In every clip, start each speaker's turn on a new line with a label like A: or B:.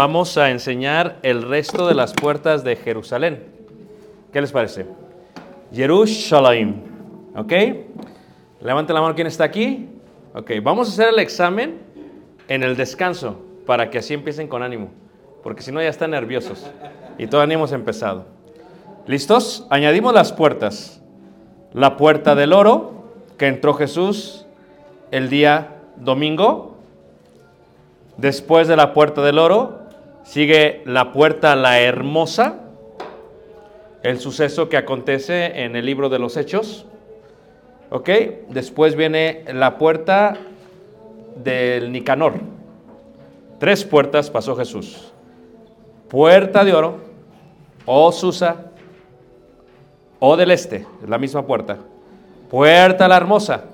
A: Vamos a enseñar el resto de las puertas de Jerusalén. ¿Qué les parece? Jerusalén. ¿Ok? Levanten la mano quien está aquí. Ok, vamos a hacer el examen en el descanso para que así empiecen con ánimo. Porque si no ya están nerviosos. Y todavía hemos empezado. ¿Listos? Añadimos las puertas. La puerta del oro, que entró Jesús el día domingo. Después de la puerta del oro, sigue la puerta la hermosa, el suceso que acontece en el libro de los Hechos. ¿Ok? Después viene la puerta del Nicanor. Tres puertas pasó Jesús. Puerta de oro, o Susa, o del este, es la misma puerta. Puerta la hermosa,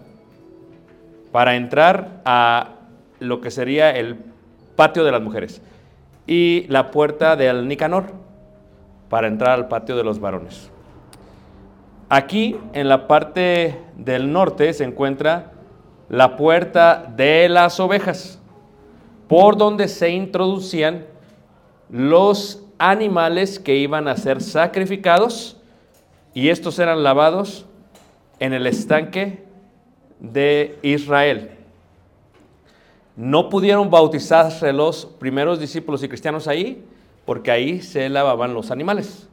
A: para entrar a lo que sería el patio de las mujeres. Y la puerta del Nicanor, para entrar al patio de los varones. Aquí, en la parte del norte, se encuentra la puerta de las ovejas, por donde se introducían los animales que iban a ser sacrificados y estos eran lavados en el estanque de Israel. No pudieron bautizarse los primeros discípulos y cristianos ahí porque ahí se lavaban los animales.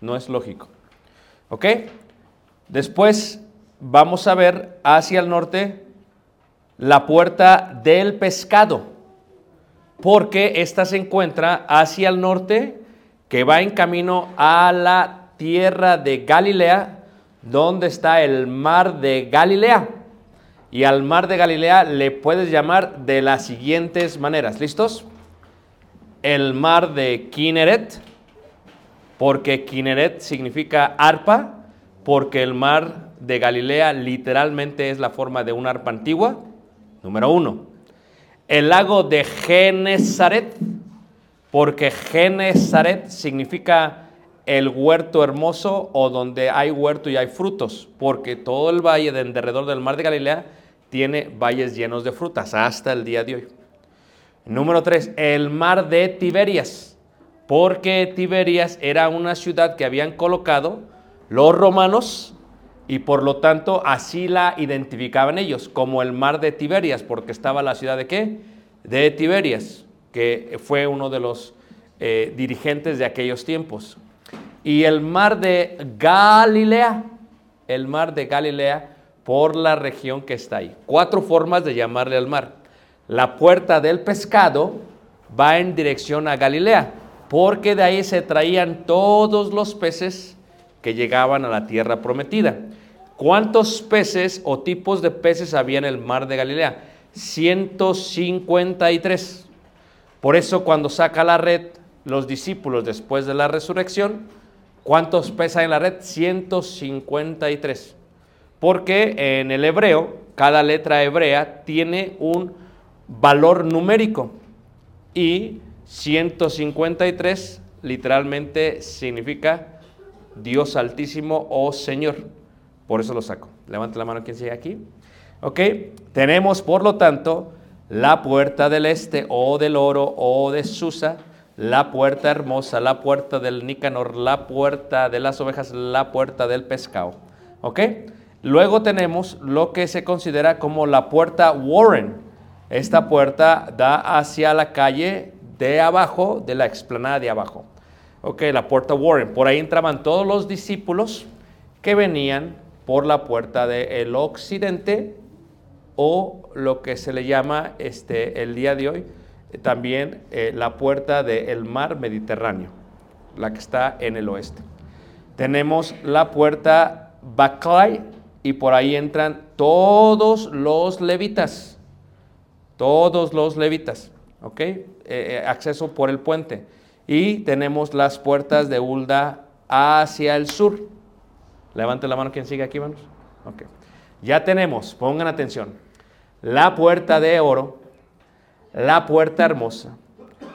A: No es lógico. ¿Ok? Después vamos a ver hacia el norte la puerta del pescado, porque esta se encuentra hacia el norte, que va en camino a la tierra de Galilea, donde está el mar de Galilea. Y al mar de Galilea le puedes llamar de las siguientes maneras. ¿Listos? El mar de Kineret, porque Kineret significa arpa, porque el mar de Galilea literalmente es la forma de una arpa antigua. Número uno. El lago de Genezaret, porque Genezaret significa el huerto hermoso o donde hay huerto y hay frutos, porque todo el valle de en derredor del mar de Galilea tiene valles llenos de frutas hasta el día de hoy. Número 3, el mar de Tiberias, porque Tiberias era una ciudad que habían colocado los romanos y por lo tanto así la identificaban ellos como el mar de Tiberias, porque estaba la ciudad de qué? De Tiberias, que fue uno de los eh, dirigentes de aquellos tiempos. Y el mar de Galilea, el mar de Galilea por la región que está ahí. Cuatro formas de llamarle al mar. La puerta del pescado va en dirección a Galilea, porque de ahí se traían todos los peces que llegaban a la tierra prometida. ¿Cuántos peces o tipos de peces había en el mar de Galilea? 153. Por eso cuando saca la red los discípulos después de la resurrección, ¿cuántos peces hay en la red? 153. Porque en el hebreo, cada letra hebrea tiene un valor numérico y 153 literalmente significa Dios altísimo o Señor. Por eso lo saco. Levante la mano quien sigue aquí. Ok, tenemos por lo tanto la puerta del este o del oro o de Susa, la puerta hermosa, la puerta del Nicanor, la puerta de las ovejas, la puerta del pescado. ¿Ok? Luego tenemos lo que se considera como la puerta Warren. Esta puerta da hacia la calle de abajo, de la explanada de abajo. Ok, la puerta Warren. Por ahí entraban todos los discípulos que venían por la puerta del occidente o lo que se le llama este, el día de hoy también eh, la puerta del mar Mediterráneo, la que está en el oeste. Tenemos la puerta Baclay y por ahí entran todos los levitas, todos los levitas, ¿ok? Eh, acceso por el puente. Y tenemos las puertas de Ulda hacia el sur. Levante la mano quien sigue aquí, manos. Ok. Ya tenemos, pongan atención, la puerta de oro, la puerta hermosa,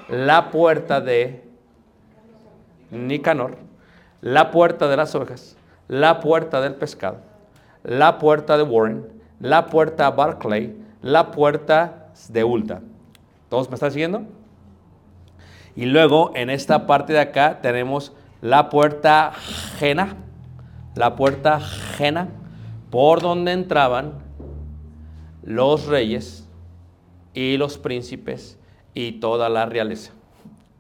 A: la puerta de Nicanor, la puerta de las ovejas, la puerta del pescado, la puerta de Warren, la puerta Barclay, la puerta de Ulta. ¿Todos me están siguiendo? Y luego en esta parte de acá tenemos la puerta Jena, la puerta Jena, por donde entraban los reyes y los príncipes y toda la realeza.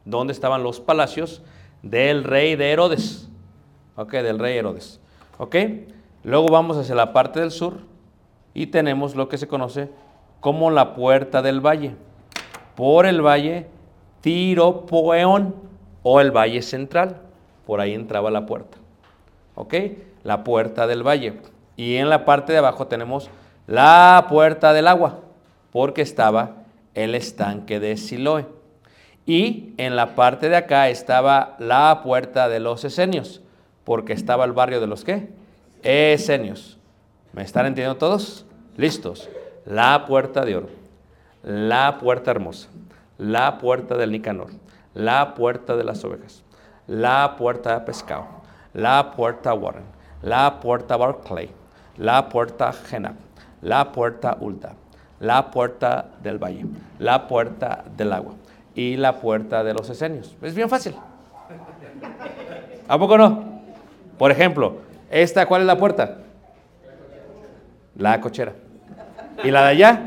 A: Donde estaban los palacios del rey de Herodes. Ok, del rey Herodes. Ok, luego vamos hacia la parte del sur y tenemos lo que se conoce como la puerta del valle. Por el valle Tiropoeón o el valle central. Por ahí entraba la puerta. ¿Ok? La puerta del valle. Y en la parte de abajo tenemos la puerta del agua, porque estaba el estanque de Siloé. Y en la parte de acá estaba la puerta de los esenios, porque estaba el barrio de los qué? Esenios. ¿Me están entendiendo todos? Listos. La puerta de oro, la puerta hermosa, la puerta del Nicanor, la puerta de las ovejas, la puerta de pescado, la puerta Warren, la puerta Barclay, la puerta Genap, la puerta Ulta, la puerta del valle, la puerta del agua y la puerta de los esenios. Es bien fácil. ¿A poco no? Por ejemplo, esta, ¿cuál es la puerta? La cochera. ¿Y la de allá?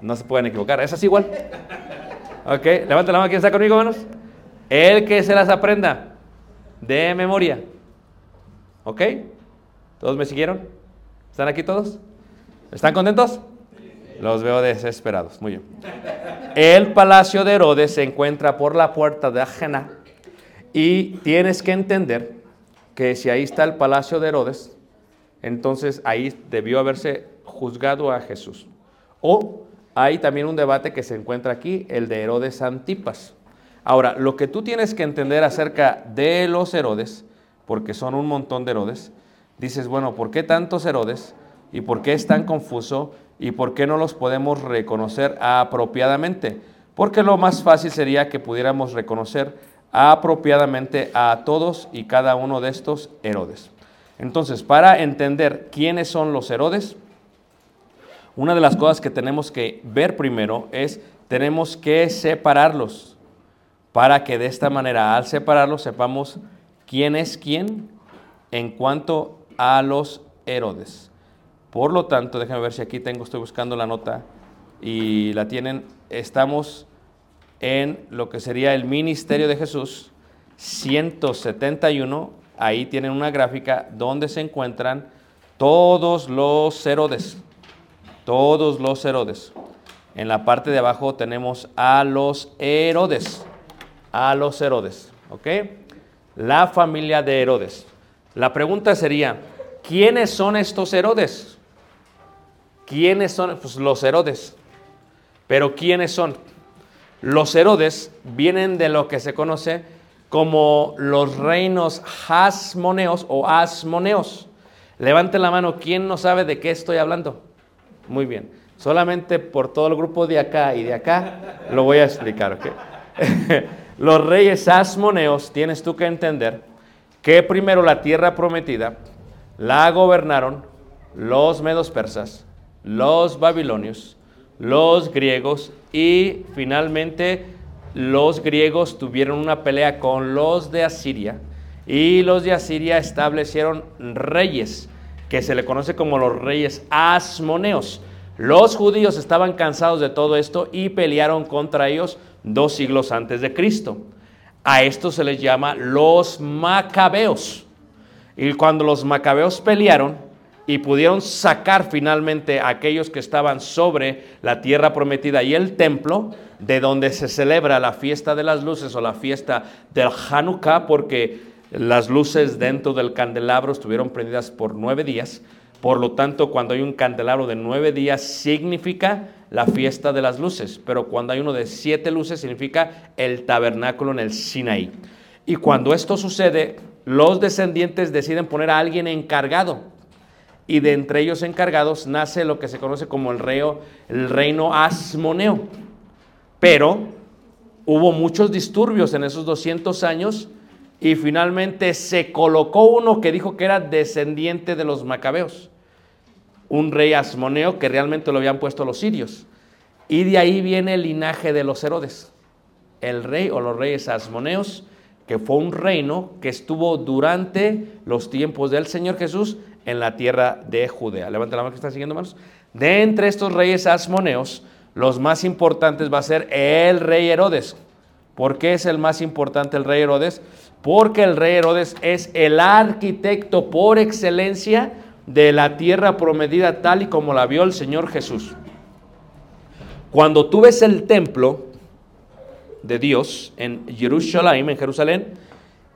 A: No se pueden equivocar. Esa es igual. Ok, levanta la mano. ¿Quién está conmigo, hermanos? El que se las aprenda de memoria. ¿Ok? ¿Todos me siguieron? ¿Están aquí todos? ¿Están contentos? Los veo desesperados. Muy bien. El palacio de Herodes se encuentra por la puerta de Ajena y tienes que entender que si ahí está el palacio de Herodes, entonces ahí debió haberse juzgado a Jesús. O hay también un debate que se encuentra aquí, el de Herodes Antipas. Ahora, lo que tú tienes que entender acerca de los Herodes, porque son un montón de Herodes, dices, bueno, ¿por qué tantos Herodes? ¿Y por qué es tan confuso? ¿Y por qué no los podemos reconocer apropiadamente? Porque lo más fácil sería que pudiéramos reconocer apropiadamente a todos y cada uno de estos Herodes. Entonces, para entender quiénes son los Herodes, una de las cosas que tenemos que ver primero es, tenemos que separarlos, para que de esta manera, al separarlos, sepamos quién es quién en cuanto a los Herodes. Por lo tanto, déjenme ver si aquí tengo, estoy buscando la nota y la tienen. Estamos en lo que sería el ministerio de Jesús, 171. Ahí tienen una gráfica donde se encuentran todos los Herodes. Todos los Herodes. En la parte de abajo tenemos a los Herodes. A los Herodes. ¿Ok? La familia de Herodes. La pregunta sería, ¿quiénes son estos Herodes? ¿Quiénes son? Pues los Herodes. Pero ¿quiénes son? Los Herodes vienen de lo que se conoce como los reinos hasmoneos o asmoneos. Levante la mano, ¿quién no sabe de qué estoy hablando? Muy bien. Solamente por todo el grupo de acá y de acá lo voy a explicar, los reyes asmoneos, tienes tú que entender que primero la tierra prometida la gobernaron los medos persas, los babilonios, los griegos y finalmente los griegos tuvieron una pelea con los de Asiria y los de Asiria establecieron reyes que se le conoce como los reyes asmoneos. Los judíos estaban cansados de todo esto y pelearon contra ellos dos siglos antes de Cristo. A esto se les llama los macabeos. Y cuando los macabeos pelearon y pudieron sacar finalmente a aquellos que estaban sobre la tierra prometida y el templo, de donde se celebra la fiesta de las luces o la fiesta del Hanukkah, porque las luces dentro del candelabro estuvieron prendidas por nueve días. Por lo tanto, cuando hay un candelabro de nueve días, significa la fiesta de las luces, pero cuando hay uno de siete luces, significa el tabernáculo en el Sinaí. Y cuando esto sucede, los descendientes deciden poner a alguien encargado. Y de entre ellos encargados nace lo que se conoce como el, reo, el reino asmoneo. Pero hubo muchos disturbios en esos 200 años y finalmente se colocó uno que dijo que era descendiente de los macabeos, un rey asmoneo que realmente lo habían puesto los sirios. Y de ahí viene el linaje de los Herodes, el rey o los reyes asmoneos, que fue un reino que estuvo durante los tiempos del Señor Jesús en la tierra de Judea. Levanten la mano que están siguiendo, hermanos. De entre estos reyes asmoneos, los más importantes va a ser el rey Herodes. ¿Por qué es el más importante el rey Herodes? Porque el rey Herodes es el arquitecto por excelencia de la tierra prometida tal y como la vio el Señor Jesús. Cuando tú ves el templo de Dios en Jerusalén, en Jerusalén,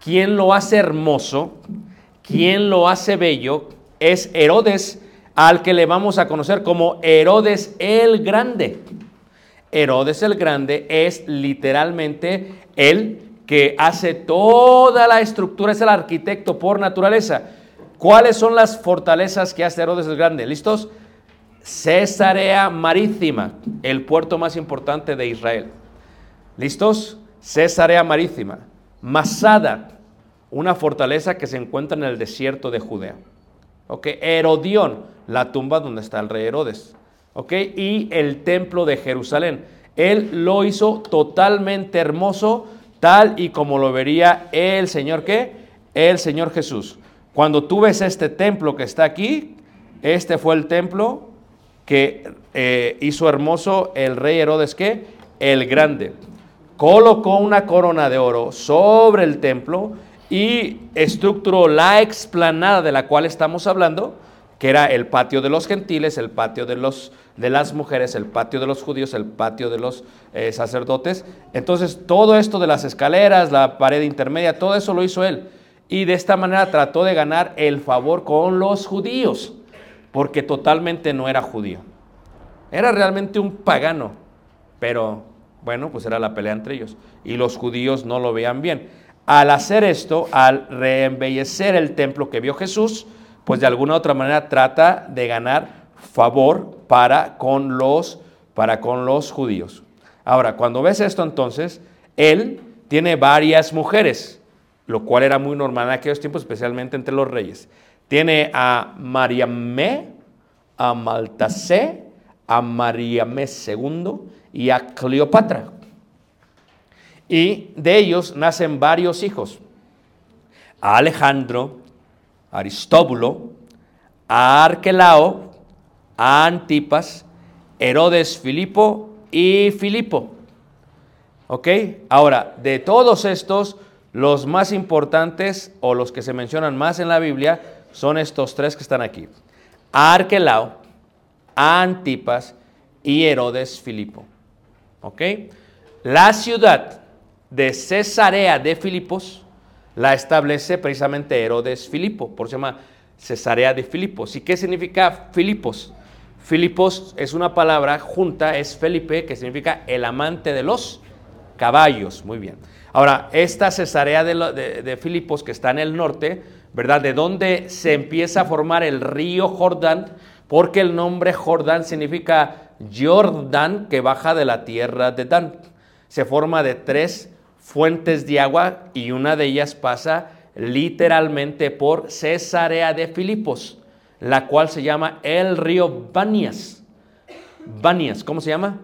A: quien lo hace hermoso, quien lo hace bello, es Herodes, al que le vamos a conocer como Herodes el Grande. Herodes el Grande es literalmente el que hace toda la estructura, es el arquitecto por naturaleza. ¿Cuáles son las fortalezas que hace Herodes el Grande? ¿Listos? Cesarea Marítima, el puerto más importante de Israel. ¿Listos? Cesarea Marítima. Masada, una fortaleza que se encuentra en el desierto de Judea. ¿Ok? Herodión, la tumba donde está el rey Herodes. Y el templo de Jerusalén. Él lo hizo totalmente hermoso, tal y como lo vería el Señor, ¿qué? El Señor Jesús. Cuando tú ves este templo que está aquí, este fue el templo que eh, hizo hermoso el rey Herodes, ¿qué? El grande. Colocó una corona de oro sobre el templo y estructuró la explanada de la cual estamos hablando, que era el patio de los gentiles, el patio de, los, de las mujeres, el patio de los judíos, el patio de los eh, sacerdotes. Entonces, todo esto de las escaleras, la pared intermedia, todo eso lo hizo él. Y de esta manera trató de ganar el favor con los judíos, porque totalmente no era judío. Era realmente un pagano, pero bueno, pues era la pelea entre ellos. Y los judíos no lo veían bien. Al hacer esto, al reembellecer el templo que vio Jesús, pues de alguna u otra manera trata de ganar favor para con los, para con los judíos. Ahora, cuando ves esto entonces, él tiene varias mujeres, lo cual era muy normal en aquellos tiempos, especialmente entre los reyes. Tiene a Mariamé, a Maltasé, a Mariamé II y a Cleopatra. Y de ellos nacen varios hijos. A Alejandro, Aristóbulo, a Arquelao, a Antipas, Herodes Filipo y Filipo. ¿Ok? Ahora, de todos estos, los más importantes o los que se mencionan más en la Biblia son estos tres que están aquí. Arquelao, Antipas y Herodes Filipo. ¿Ok? La ciudad de Cesarea de Filipos la establece precisamente Herodes Filipo, por eso se llama Cesarea de Filipos. ¿Y qué significa Filipos? Filipos es una palabra junta, es Felipe, que significa el amante de los caballos. Muy bien. Ahora, esta Cesarea de, de- de Filipos, que está en el norte, ¿verdad? De donde se empieza a formar el río Jordán, porque el nombre Jordán significa Jordán, que baja de la tierra de Dan. Se forma de tres fuentes de agua y una de ellas pasa literalmente por Cesarea de Filipos, la cual se llama el río Banias. Banias, ¿cómo se llama?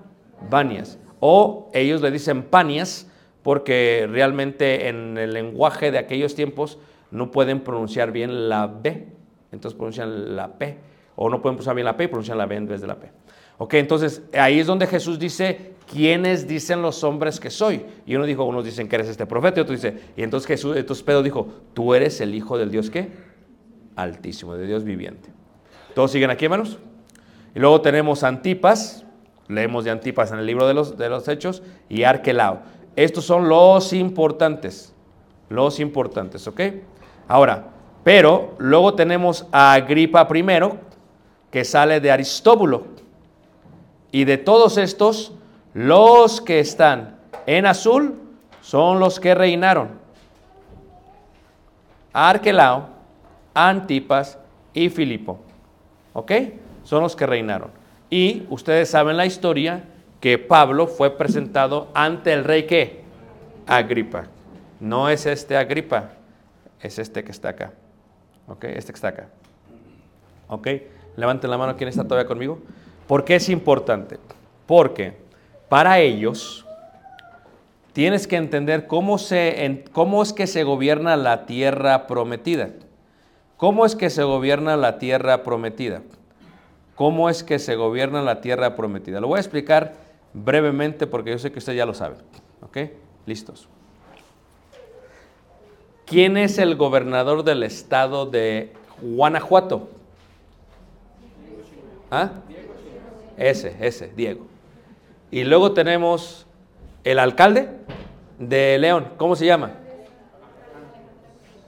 A: Banias. O ellos le dicen Panias porque realmente en el lenguaje de aquellos tiempos no pueden pronunciar bien la B, entonces pronuncian la P, o no pueden pronunciar bien la P y pronuncian la B en vez de la P. Ok, entonces ahí es donde Jesús dice, ¿quiénes dicen los hombres que soy? Y uno dijo, unos dicen que eres este profeta, y otro dice, y entonces Jesús, entonces Pedro dijo, tú eres el Hijo del Dios qué? Altísimo, de Dios viviente. ¿Todos siguen aquí, hermanos? Y luego tenemos Antipas, leemos de Antipas en el libro de los, de los Hechos, y Arquelao. Estos son los importantes, los importantes, ¿ok? Ahora, pero luego tenemos a Agripa I, que sale de Aristóbulo. Y de todos estos, los que están en azul son los que reinaron. Arquelao, Antipas y Filipo. ¿Ok? Son los que reinaron. Y ustedes saben la historia que Pablo fue presentado ante el rey que Agripa. No es este Agripa, es este que está acá. ¿Ok? Este que está acá. ¿Ok? Levanten la mano quien está todavía conmigo. ¿Por qué es importante? Porque para ellos tienes que entender cómo, se, cómo es que se gobierna la tierra prometida. ¿Cómo es que se gobierna la tierra prometida? ¿Cómo es que se gobierna la tierra prometida? Lo voy a explicar brevemente porque yo sé que usted ya lo sabe. ¿Ok? Listos. ¿Quién es el gobernador del estado de Guanajuato? ¿Ah? Ese, ese, Diego. Y luego tenemos el alcalde de León. ¿Cómo se llama?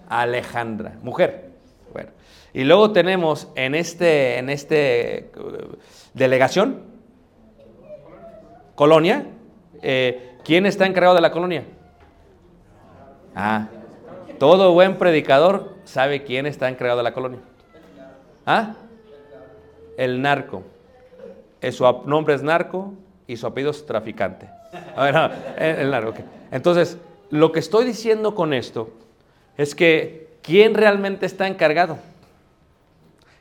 A: Alejandra, mujer. Bueno. Y luego tenemos en este, en este uh, delegación, colonia. eh, ¿Quién está encargado de la colonia? Ah, todo buen predicador sabe quién está encargado de la colonia. ¿Ah? El narco. Eh, Su nombre es narco y su apellido es traficante. A ver, no, el, el narco. Entonces, lo que estoy diciendo con esto es que ¿quién realmente está encargado?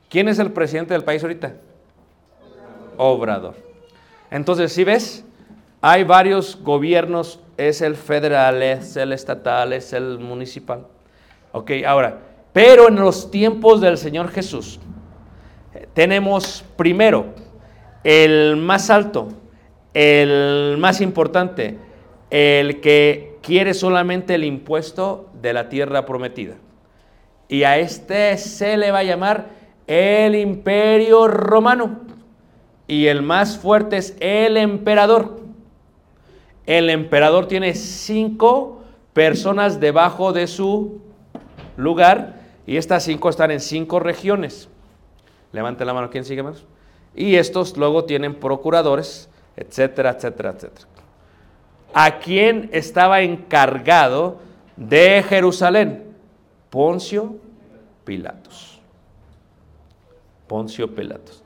A: ¿Quién es el presidente del país ahorita? Obrador. Entonces, si ves, hay varios gobiernos, es el federal, es el estatal, es el municipal. Ok, ahora, pero en los tiempos del Señor Jesús, eh, tenemos primero el más alto, el más importante, el que quiere solamente el impuesto de la tierra prometida. Y a este se le va a llamar el imperio romano. Y el más fuerte es el emperador. El emperador tiene cinco personas debajo de su lugar y estas cinco están en cinco regiones. Levante la mano, ¿quién sigue más? Y estos luego tienen procuradores, etcétera, etcétera, etcétera. ¿A quién estaba encargado de Jerusalén? Poncio Pilatos. Poncio Pilatos.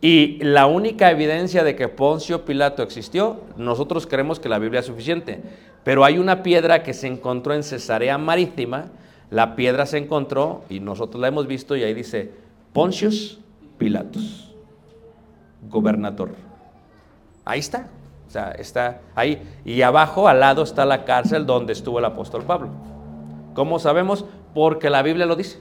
A: Y la única evidencia de que Poncio Pilato existió, nosotros creemos que la Biblia es suficiente. Pero hay una piedra que se encontró en Cesarea Marítima. La piedra se encontró y nosotros la hemos visto y ahí dice Poncius Pilatos, gobernador. Ahí está. O sea, está ahí. Y abajo, al lado, está la cárcel donde estuvo el apóstol Pablo. ¿Cómo sabemos? Porque la Biblia lo dice.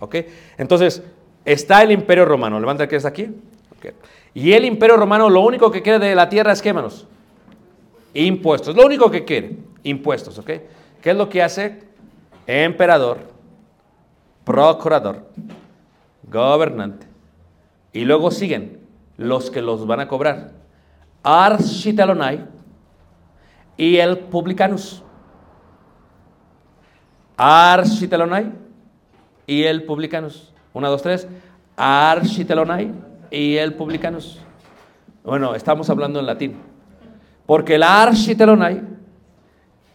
A: ¿Ok? Entonces, está el imperio romano. Levanta que está aquí. Ok. Y el imperio romano lo único que quiere de la tierra es qué, hermanos? Impuestos. Lo único que quiere. Impuestos. ¿Ok? ¿Qué es lo que hace? Emperador, procurador, gobernante. Y luego siguen los que los van a cobrar. Architelonai y el Publicanus. Architelonai y el Publicanus. Una, dos, tres. Architelonai y el Publicanus. Bueno, estamos hablando en latín. Porque el Architelonai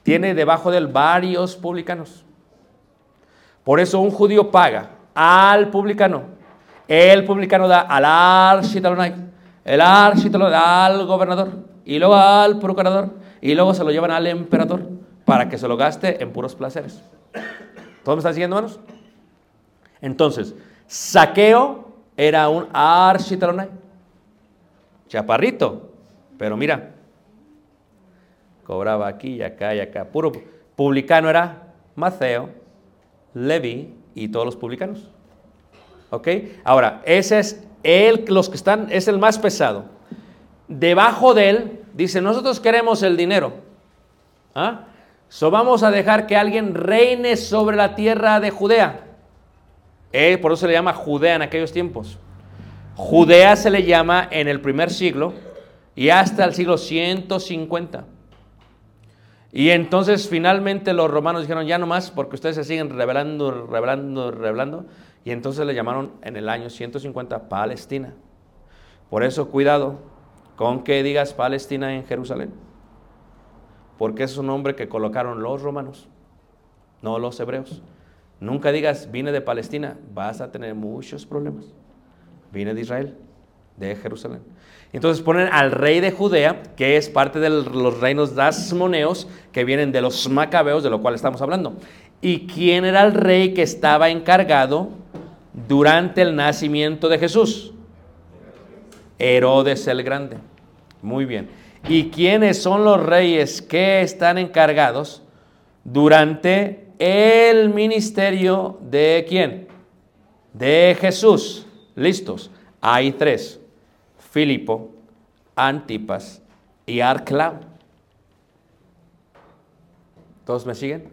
A: tiene debajo de él varios publicanos. Por eso un judío paga al publicano. El publicano da al Architelonai. El Architelonai da al gobernador. Y luego al procurador. Y luego se lo llevan al emperador para que se lo gaste en puros placeres. ¿Todos me están siguiendo, hermanos? Entonces, saqueo era un architelonai. Chaparrito. Pero mira, cobraba aquí y acá y acá. Puro publicano era Maceo, Levi y todos los publicanos. ¿Ok? Ahora, ese es el, los que están, es el más pesado. Debajo de él, dice, nosotros queremos el dinero. ¿Ah? So vamos a dejar que alguien reine sobre la tierra de Judea. Eh, por eso se le llama Judea en aquellos tiempos. Judea se le llama en el primer siglo y hasta el siglo 150. Y entonces finalmente los romanos dijeron, ya no más, porque ustedes se siguen revelando, revelando, revelando. Y entonces le llamaron en el año 150 Palestina. Por eso cuidado con que digas Palestina en Jerusalén. Porque es un nombre que colocaron los romanos, no los hebreos. Nunca digas, vine de Palestina, vas a tener muchos problemas. Vine de Israel, de Jerusalén. Entonces ponen al rey de Judea, que es parte de los reinos dasmoneos, que vienen de los macabeos, de lo cual estamos hablando. ¿Y quién era el rey que estaba encargado durante el nacimiento de Jesús? Herodes el Grande. Muy bien. ¿Y quiénes son los reyes que están encargados durante el ministerio de quién? De Jesús. Listos. Hay tres. Filipo, Antipas y Arclao. ¿Todos me siguen?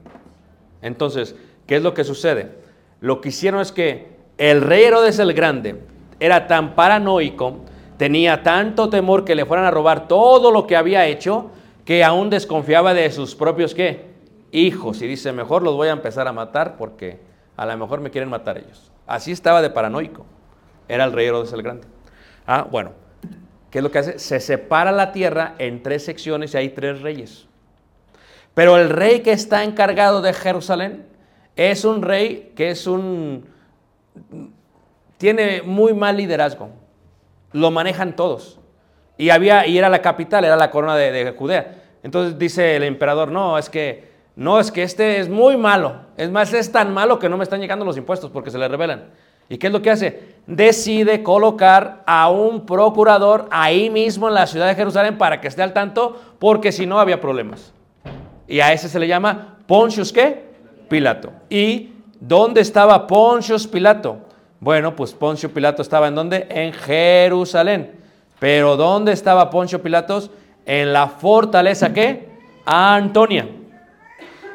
A: Entonces, ¿qué es lo que sucede? Lo que hicieron es que el rey Herodes el Grande era tan paranoico, tenía tanto temor que le fueran a robar todo lo que había hecho, que aún desconfiaba de sus propios ¿qué? hijos. Y dice, mejor los voy a empezar a matar porque a lo mejor me quieren matar ellos. Así estaba de paranoico. Era el rey Herodes el Grande. Ah, bueno, ¿qué es lo que hace? Se separa la tierra en tres secciones y hay tres reyes. Pero el rey que está encargado de Jerusalén es un rey que es un... tiene muy mal liderazgo. Lo manejan todos. Y, había, y era la capital, era la corona de, de Judea. Entonces dice el emperador, no, es que, no, es que este es muy malo. Es más, es tan malo que no me están llegando los impuestos porque se le revelan. ¿Y qué es lo que hace? Decide colocar a un procurador ahí mismo en la ciudad de Jerusalén para que esté al tanto, porque si no había problemas. Y a ese se le llama Pontius ¿qué? Pilato. ¿Y dónde estaba Pontius Pilato? Bueno, pues Poncio Pilato estaba en dónde? En Jerusalén. Pero ¿dónde estaba Poncio Pilatos? En la fortaleza ¿qué? Antonia.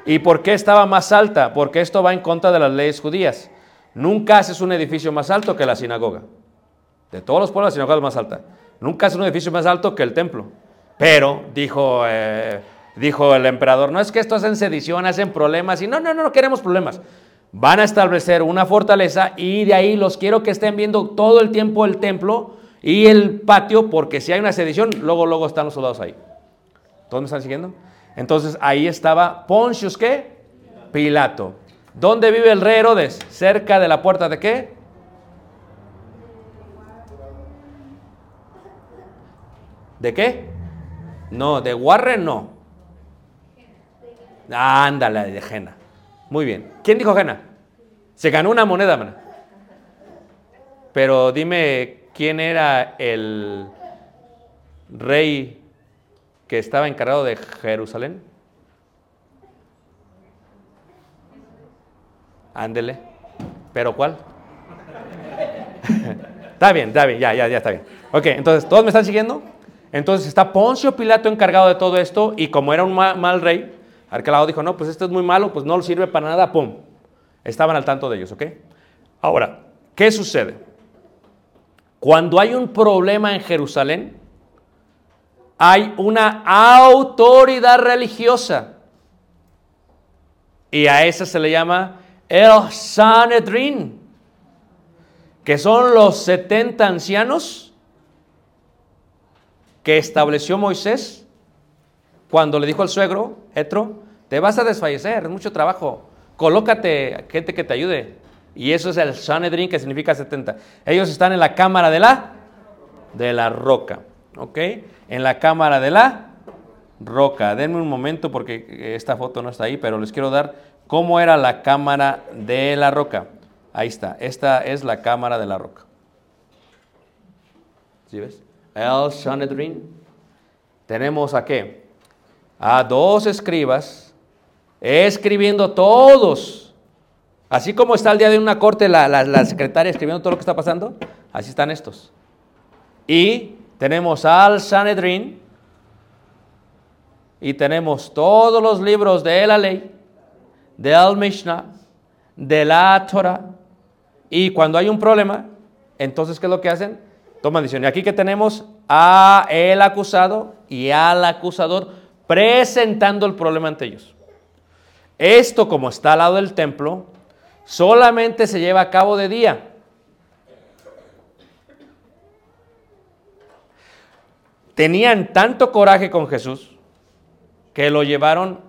A: ¿Y por qué estaba más alta? Porque esto va en contra de las leyes judías. Nunca haces un edificio más alto que la sinagoga. De todos los pueblos, la sinagoga es más alta. Nunca haces un edificio más alto que el templo. Pero, dijo, eh, dijo el emperador, no es que esto hacen sedición, hacen problemas. Y no, no, no, no queremos problemas. Van a establecer una fortaleza y de ahí los quiero que estén viendo todo el tiempo el templo y el patio, porque si hay una sedición, luego, luego están los soldados ahí. ¿Todos me están siguiendo? Entonces ahí estaba Pontius, ¿qué? Pilato. ¿Dónde vive el rey Herodes? Cerca de la puerta de qué? ¿De qué? No, de Warren no. Ándale, de Jena. Muy bien. ¿Quién dijo Jena? Se ganó una moneda, man. Pero dime quién era el rey que estaba encargado de Jerusalén. Ándele. ¿Pero cuál? está bien, está bien, ya, ya, ya está bien. Ok, entonces, ¿todos me están siguiendo? Entonces está Poncio Pilato encargado de todo esto y como era un mal, mal rey, Arquelao dijo, no, pues esto es muy malo, pues no sirve para nada, pum. Estaban al tanto de ellos, ¿ok? Ahora, ¿qué sucede? Cuando hay un problema en Jerusalén, hay una autoridad religiosa. Y a esa se le llama el Sanedrin, que son los 70 ancianos que estableció Moisés cuando le dijo al suegro, Etro, te vas a desfallecer, es mucho trabajo, colócate gente que te ayude. Y eso es el Sanedrin, que significa 70. Ellos están en la cámara de la, de la roca, ¿ok? En la cámara de la roca. Denme un momento porque esta foto no está ahí, pero les quiero dar cómo era la cámara de la roca. Ahí está, esta es la cámara de la roca. ¿Sí ves? El Sanedrin. Tenemos a qué? A dos escribas escribiendo todos. Así como está el día de una corte la, la, secretaria escribiendo todo lo que está pasando, así están estos. Y tenemos al Sanedrin y tenemos todos los libros de la ley, del Mishnah, de la Torah. Y cuando hay un problema, entonces, ¿qué es lo que hacen? Toman decisión. Y aquí que tenemos a el acusado y al acusador presentando el problema ante ellos. Esto, como está al lado del templo, solamente se lleva a cabo de día. Tenían tanto coraje con Jesús que lo llevaron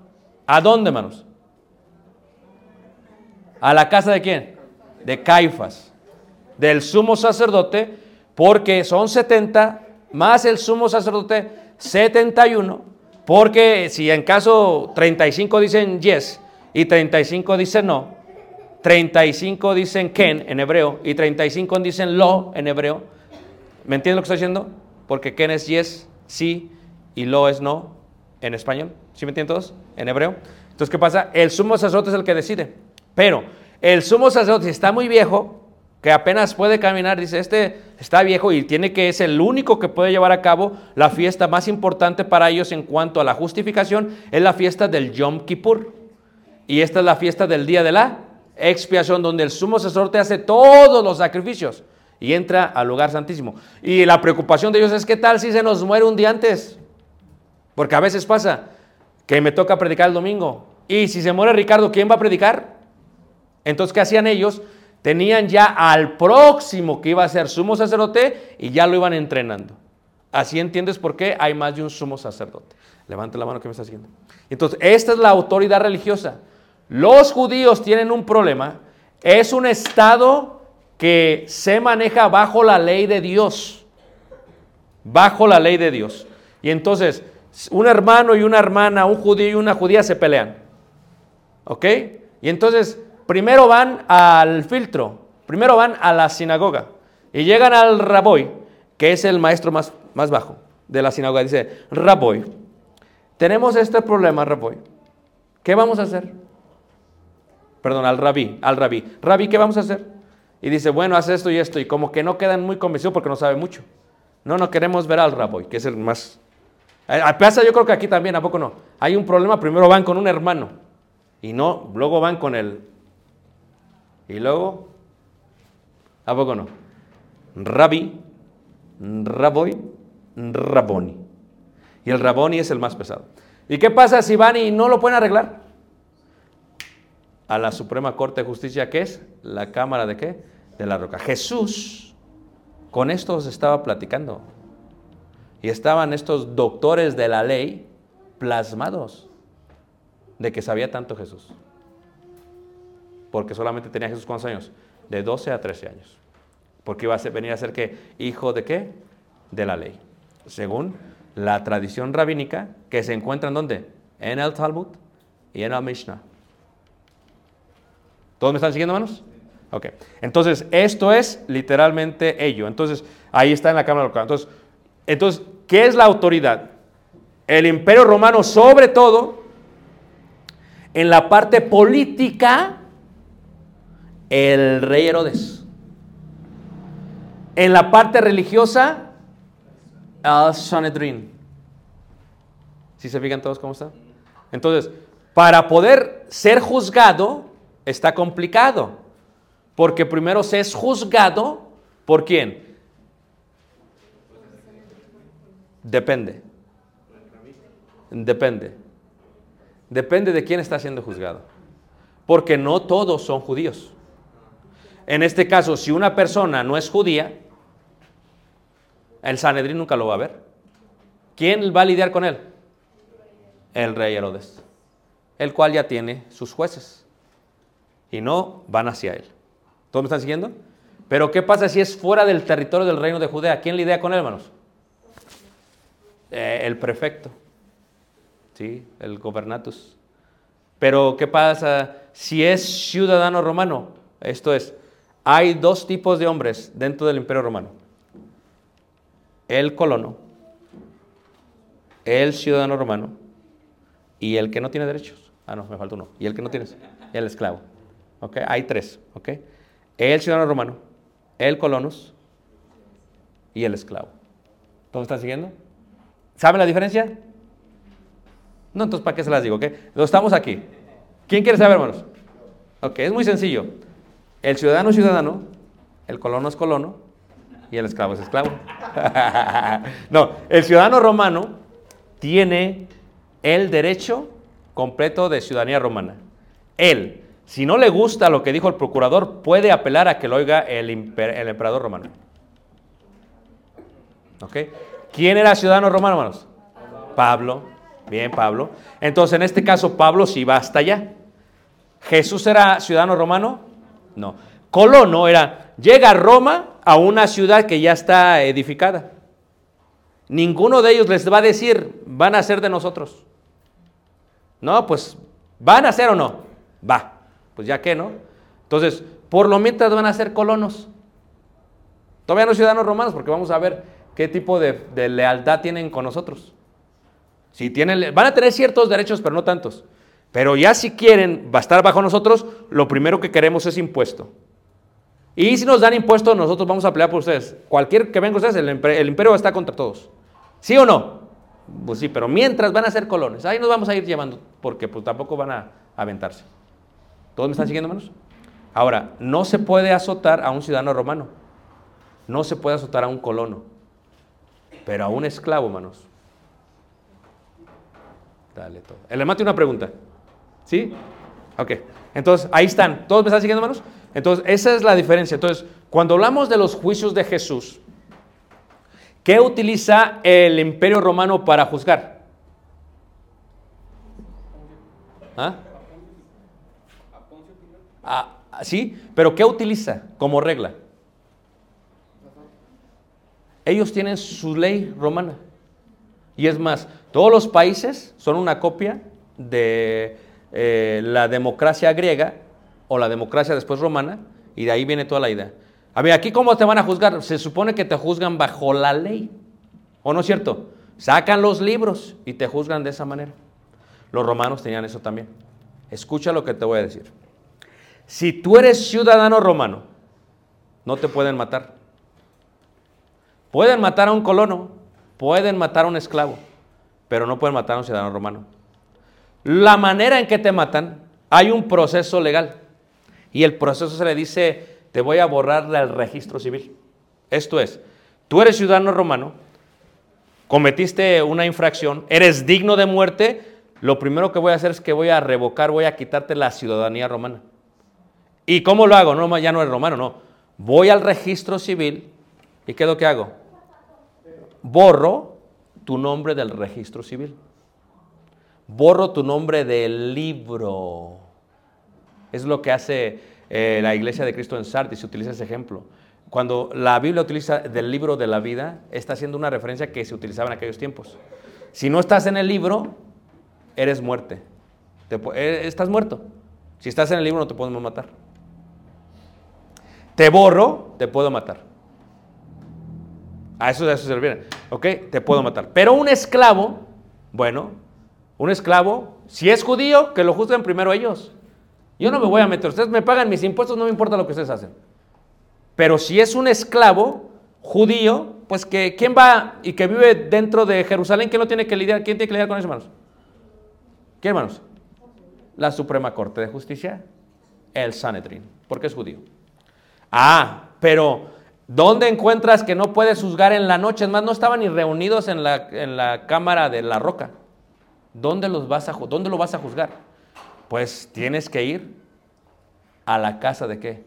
A: a dónde, hermanos? ¿A la casa de quién? De Caifás, del sumo sacerdote, porque son 70 más el sumo sacerdote 71, porque si en caso 35 dicen yes y 35 dicen no, 35 dicen ken en hebreo y 35 dicen lo en hebreo. ¿Me entienden lo que estoy diciendo? Porque ken es yes, sí y lo es no en español. ¿Sí me entienden todos? En hebreo. Entonces, ¿qué pasa? El sumo sacerdote es el que decide. Pero el sumo sacerdote, si está muy viejo, que apenas puede caminar, dice, este está viejo y tiene que es el único que puede llevar a cabo la fiesta más importante para ellos en cuanto a la justificación, es la fiesta del Yom Kippur. Y esta es la fiesta del día de la expiación, donde el sumo sacerdote hace todos los sacrificios y entra al lugar santísimo. Y la preocupación de ellos es, ¿qué tal si se nos muere un día antes? Porque a veces pasa que me toca predicar el domingo. Y si se muere Ricardo, ¿quién va a predicar? Entonces, ¿qué hacían ellos? Tenían ya al próximo que iba a ser sumo sacerdote y ya lo iban entrenando. Así entiendes por qué hay más de un sumo sacerdote. Levante la mano que me está siguiendo. Entonces, esta es la autoridad religiosa. Los judíos tienen un problema. Es un estado que se maneja bajo la ley de Dios. Bajo la ley de Dios. Y entonces, un hermano y una hermana, un judío y una judía se pelean. ¿Ok? Y entonces, primero van al filtro, primero van a la sinagoga y llegan al raboy, que es el maestro más, más bajo de la sinagoga. Dice, raboy, tenemos este problema, raboy. ¿Qué vamos a hacer? Perdón, al rabí, al rabí. Rabí, ¿qué vamos a hacer? Y dice, bueno, haz esto y esto. Y como que no quedan muy convencidos porque no sabe mucho. No, no queremos ver al raboy, que es el más... Pasa yo creo que aquí también, ¿a poco no? Hay un problema, primero van con un hermano. Y no, luego van con el... Y luego... ¿A poco no? Rabí, raboy, raboni. Y el raboni es el más pesado. ¿Y qué pasa si van y no lo pueden arreglar? A la Suprema Corte de Justicia, ¿qué es? La Cámara de qué? De la Roca. Jesús con estos estaba platicando. Y estaban estos doctores de la ley plasmados de que sabía tanto Jesús. Porque solamente tenía Jesús cuántos años? De 12 a 13 años. Porque iba a venir a ser que hijo de qué? De la ley. Según la tradición rabínica que se encuentra en dónde? En el Talmud y en el Mishnah. ¿Todos me están siguiendo, hermanos? Ok. Entonces, esto es literalmente ello. Entonces, ahí está en la Cámara Local. Entonces, entonces, ¿qué es la autoridad? El imperio romano, sobre todo, en la parte política, el rey Herodes. En la parte religiosa, el Sanedrin. ¿Sí se fijan todos cómo está? Entonces, para poder ser juzgado, está complicado. Porque primero se es juzgado por quién? Depende. Depende. Depende de quién está siendo juzgado. Porque no todos son judíos. En este caso, si una persona no es judía, el Sanedrín nunca lo va a ver. ¿Quién va a lidiar con él? El rey Herodes, el cual ya tiene sus jueces. Y no van hacia él. ¿Todos me están siguiendo? Pero ¿qué pasa si es fuera del territorio del reino de Judea? ¿Quién lidia con él, hermanos? Eh, el prefecto. ¿Sí? El gobernatus. Pero ¿qué pasa si es ciudadano romano? Esto es, hay dos tipos de hombres dentro del imperio romano. El colono, el ciudadano romano y el que no tiene derechos. Ah, no, me falta uno. Y el que no tiene, el esclavo. ¿Ok? Hay tres. El ciudadano romano, el colonos y el esclavo. ¿Todos están siguiendo? ¿Saben la diferencia? No, entonces ¿para qué se las digo? ¿ok? Estamos aquí. ¿Quién quiere saber, hermanos? Ok, es muy sencillo. El ciudadano es ciudadano, el colono es colono y el esclavo es esclavo. no, el ciudadano romano tiene el derecho completo de ciudadanía romana. Él, si no le gusta lo que dijo el procurador, puede apelar a que lo oiga el, emperador romano. ¿Ok? ¿Quién era ciudadano romano, hermanos? Pablo. Bien, Pablo. Entonces, en este caso, Pablo sí va hasta allá. ¿Jesús era ciudadano romano? No. Colono era, llega a Roma a una ciudad que ya está edificada. Ninguno de ellos les va a decir, van a ser de nosotros. No, pues, ¿van a ser o no? Va. Pues ya que, ¿no? Entonces, por lo mientras van a ser colonos. Todavía no ciudadanos romanos, porque vamos a ver qué tipo de, de lealtad tienen con nosotros. Si tienen, van a tener ciertos derechos, pero no tantos. Pero ya si quieren estar bajo nosotros, lo primero que queremos es impuesto. Y si nos dan impuesto, nosotros vamos a pelear por ustedes. Cualquier que venga ustedes, el, el imperio está contra todos. ¿Sí o no? Pues sí, pero mientras van a ser colones. Ahí nos vamos a ir llevando, porque pues tampoco van a aventarse. ¿Todos me están siguiendo, hermanos? Ahora, no se puede azotar a un ciudadano romano. No se puede azotar a un colono. Pero a un esclavo, hermanos. Dale todo. El hermano tiene una pregunta. ¿Sí? Ok. Entonces, ahí están. ¿Todos me están siguiendo, hermanos? Entonces, esa es la diferencia. Entonces, cuando hablamos de los juicios de Jesús, ¿qué utiliza el imperio romano para juzgar? ¿Ah? Ah, sí, pero ¿qué utiliza como regla? Ellos tienen su ley romana. Y es más, todos los países son una copia de eh, la democracia griega o la democracia después romana, y de ahí viene toda la idea. A ver, aquí cómo te van a juzgar? Se supone que te juzgan bajo la ley, ¿o no es cierto? Sacan los libros y te juzgan de esa manera. Los romanos tenían eso también. Escucha lo que te voy a decir. Si tú eres ciudadano romano, no te pueden matar. Pueden matar a un colono, pueden matar a un esclavo, pero no pueden matar a un ciudadano romano. La manera en que te matan, hay un proceso legal. Y el proceso se le dice, te voy a borrar del registro civil. Esto es, tú eres ciudadano romano, cometiste una infracción, eres digno de muerte, lo primero que voy a hacer es que voy a revocar, voy a quitarte la ciudadanía romana. ¿Y cómo lo hago? No, ya no eres romano, no. Voy al registro civil y ¿qué es lo que hago? Borro tu nombre del registro civil. Borro tu nombre del libro. Es lo que hace eh, la iglesia de Cristo en Sardis, se utiliza ese ejemplo. Cuando la Biblia utiliza del libro de la vida, está haciendo una referencia que se utilizaba en aquellos tiempos. Si no estás en el libro, eres muerte. Te eh, estás muerto. Si estás en el libro no te podemos matar. Te borro, te puedo matar. A eso, a eso se refiere. ¿Ok? Te puedo matar. Pero un esclavo, bueno, un esclavo, si es judío, que lo juzguen primero ellos. Yo no me voy a meter. Ustedes me pagan mis impuestos, no me importa lo que ustedes hacen. Pero si es un esclavo judío, pues que quién va y que vive dentro de Jerusalén, ¿quién lo tiene que lidiar? ¿Quién tiene que lidiar con eso, hermanos? ¿Quién, hermanos? La Suprema Corte de Justicia, el Sanedrín, porque es judío. Ah, pero ¿dónde encuentras que no puedes juzgar en la noche? Es más, no estaban ni reunidos en la, en la cámara de la roca. ¿Dónde, los vas a, ¿dónde lo vas a juzgar? Pues tienes que ir a la casa de qué?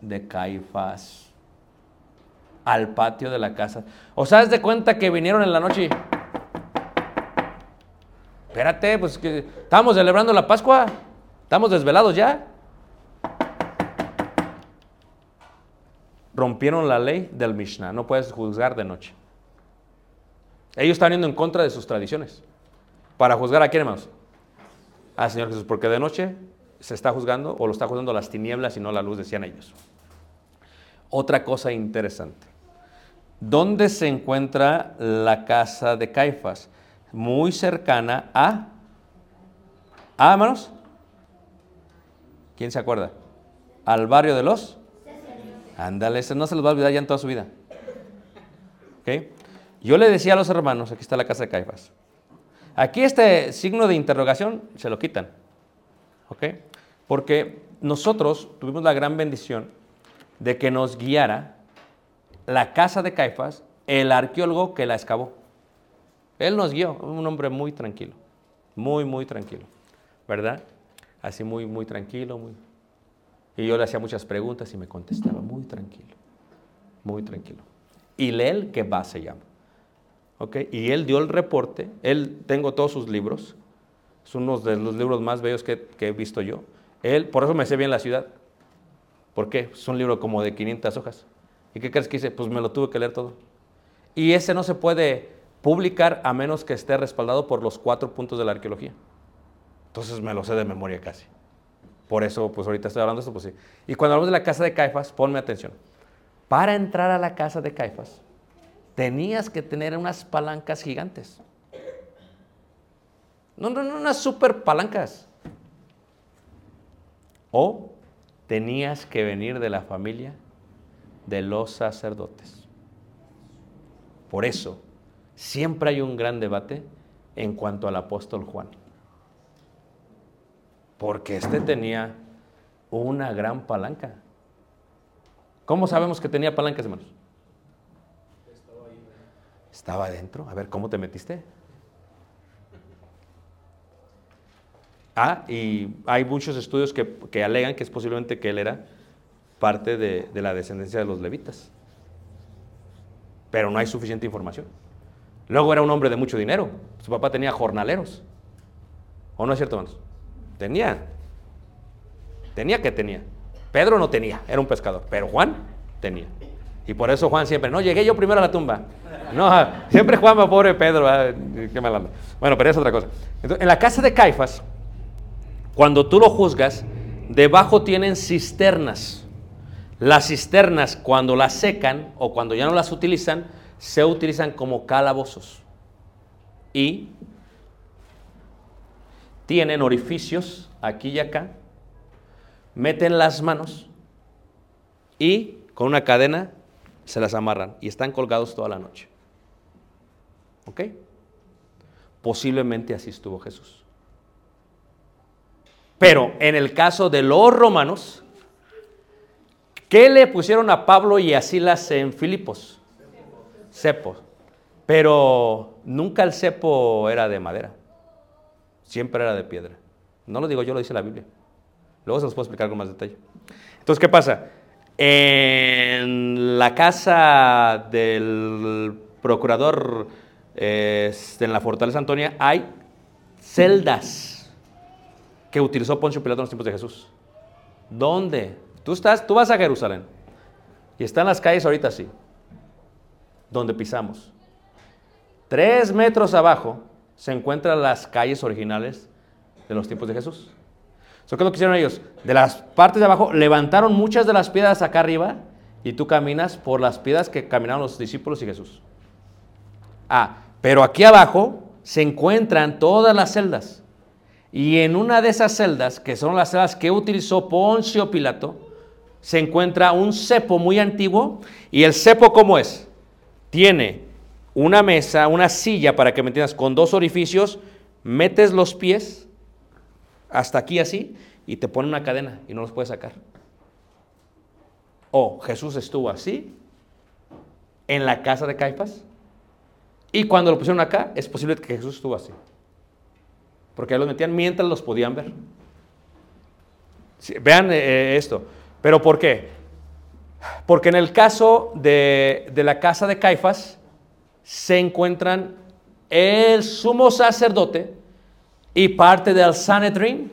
A: De Caifás. Al patio de la casa. O haz de cuenta que vinieron en la noche y... Espérate, pues que estamos celebrando la Pascua. Estamos desvelados ya. Rompieron la ley del Mishnah. No puedes juzgar de noche. Ellos están yendo en contra de sus tradiciones. ¿Para juzgar a quién, hermanos? Al Señor Jesús. Porque de noche se está juzgando o lo está juzgando las tinieblas y no la luz, decían ellos. Otra cosa interesante. ¿Dónde se encuentra la casa de Caifás? Muy cercana a... ¿A, hermanos? ¿Quién se acuerda? Al barrio de los... Ándale, no se los va a olvidar ya en toda su vida. ¿Ok? Yo le decía a los hermanos, aquí está la casa de Caifás. Aquí este signo de interrogación se lo quitan. ¿Ok? Porque nosotros tuvimos la gran bendición de que nos guiara la casa de Caifás, el arqueólogo que la excavó. Él nos guió, un hombre muy tranquilo, muy, muy tranquilo, ¿verdad? Así muy, muy tranquilo, muy... Y yo le hacía muchas preguntas y me contestaba muy tranquilo, muy tranquilo. Y Leel que va se llama. ¿Ok? Y él dio el reporte, él, tengo todos sus libros, es uno de los libros más bellos que, he visto yo. Él, por eso me sé bien la ciudad. ¿Por qué? Es un libro como de 500 hojas. ¿Y qué crees que hice? Pues me lo tuve que leer todo. Y ese no se puede publicar a menos que esté respaldado por los cuatro puntos de la arqueología. Entonces me lo sé de memoria casi. Por eso, pues ahorita estoy hablando de esto, pues sí. Y cuando hablamos de la casa de Caifás, ponme atención. Para entrar a la casa de Caifás, tenías que tener unas palancas gigantes. No, no, no, unas super palancas. O tenías que venir de la familia de los sacerdotes. Por eso, siempre hay un gran debate en cuanto al apóstol Juan. Porque este tenía una gran palanca. ¿Cómo sabemos que tenía palancas, hermanos? Estaba adentro. A ver, ¿cómo te metiste? Ah, y hay muchos estudios que, que alegan que es posiblemente que él era parte de, de la descendencia de los levitas. Pero no hay suficiente información. Luego era un hombre de mucho dinero. Su papá tenía jornaleros. ¿O no es cierto, hermanos? Tenía. Tenía que tenía. Pedro no tenía, era un pescador. Pero Juan tenía. Y por eso Juan siempre, no, llegué yo primero a la tumba. No, siempre Juan va pobre Pedro. Qué mal anda. Bueno, pero es otra cosa. Entonces, en la casa de Caifás, cuando tú lo juzgas, debajo tienen cisternas. Las cisternas, cuando las secan o cuando ya no las utilizan, se utilizan como calabozos. Y tienen orificios aquí y acá, meten las manos y con una cadena se las amarran y están colgados toda la noche. ¿Ok? Posiblemente así estuvo Jesús. Pero en el caso de los romanos, ¿qué le pusieron a Pablo y a Silas en Filipos? Cepo. Pero nunca el cepo era de madera. Siempre era de piedra. No lo digo yo, lo dice la Biblia. Luego se los puedo explicar con más detalle. Entonces, ¿qué pasa? En la casa del procurador eh, en la fortaleza Antonia hay celdas que utilizó Poncio Pilato en los tiempos de Jesús. ¿Dónde? Tú, estás, tú vas a Jerusalén y están las calles ahorita así, donde pisamos. Tres metros abajo se encuentran las calles originales de los tiempos de Jesús. ¿Qué es lo que hicieron ellos? De las partes de abajo levantaron muchas de las piedras acá arriba y tú caminas por las piedras que caminaron los discípulos y Jesús. Ah, pero aquí abajo se encuentran todas las celdas. Y en una de esas celdas, que son las celdas que utilizó Poncio Pilato, se encuentra un cepo muy antiguo. ¿Y el cepo cómo es? Tiene una mesa, una silla, para que me entiendas, con dos orificios, metes los pies hasta aquí así y te pone una cadena y no los puedes sacar. O Jesús estuvo así en la casa de Caifás y cuando lo pusieron acá es posible que Jesús estuvo así. porque los metían mientras los podían ver. Vean eh, esto. ¿Pero por qué? Porque en el caso de, de la casa de Caifás se encuentran el sumo sacerdote y parte del Sanedrín,